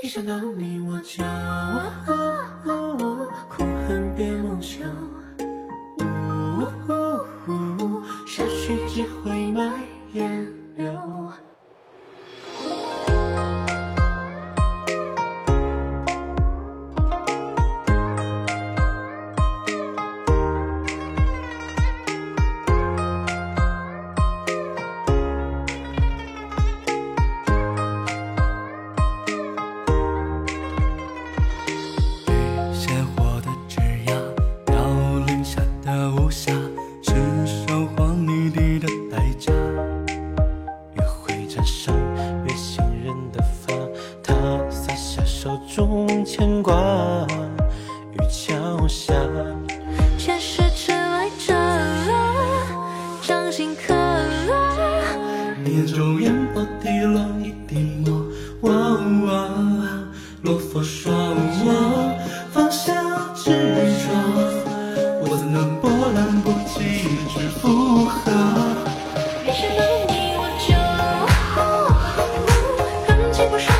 一想到你我就染上越信任的发，他洒下手中牵挂，雨桥下。前世迟来者，掌心刻。你眼中烟波滴落一滴墨，哇哇，落佛说，不上，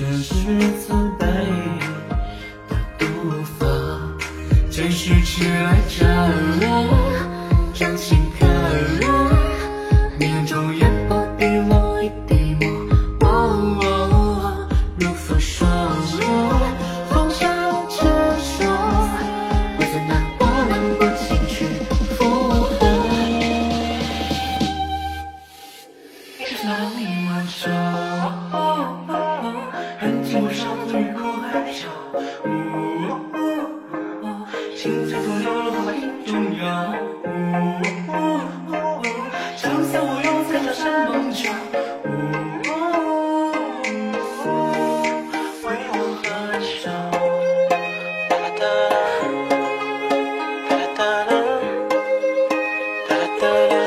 舍全是慈悲的毒发。前世迟来者，掌心刻了。你眼中烟波滴落一滴墨，哦如佛说，放下执着，我怎能波澜不惊去附和？一想到 wu 翠徒留落花影中游无山盟我哒啦哒啦哒啦哒啦哒啦哒啦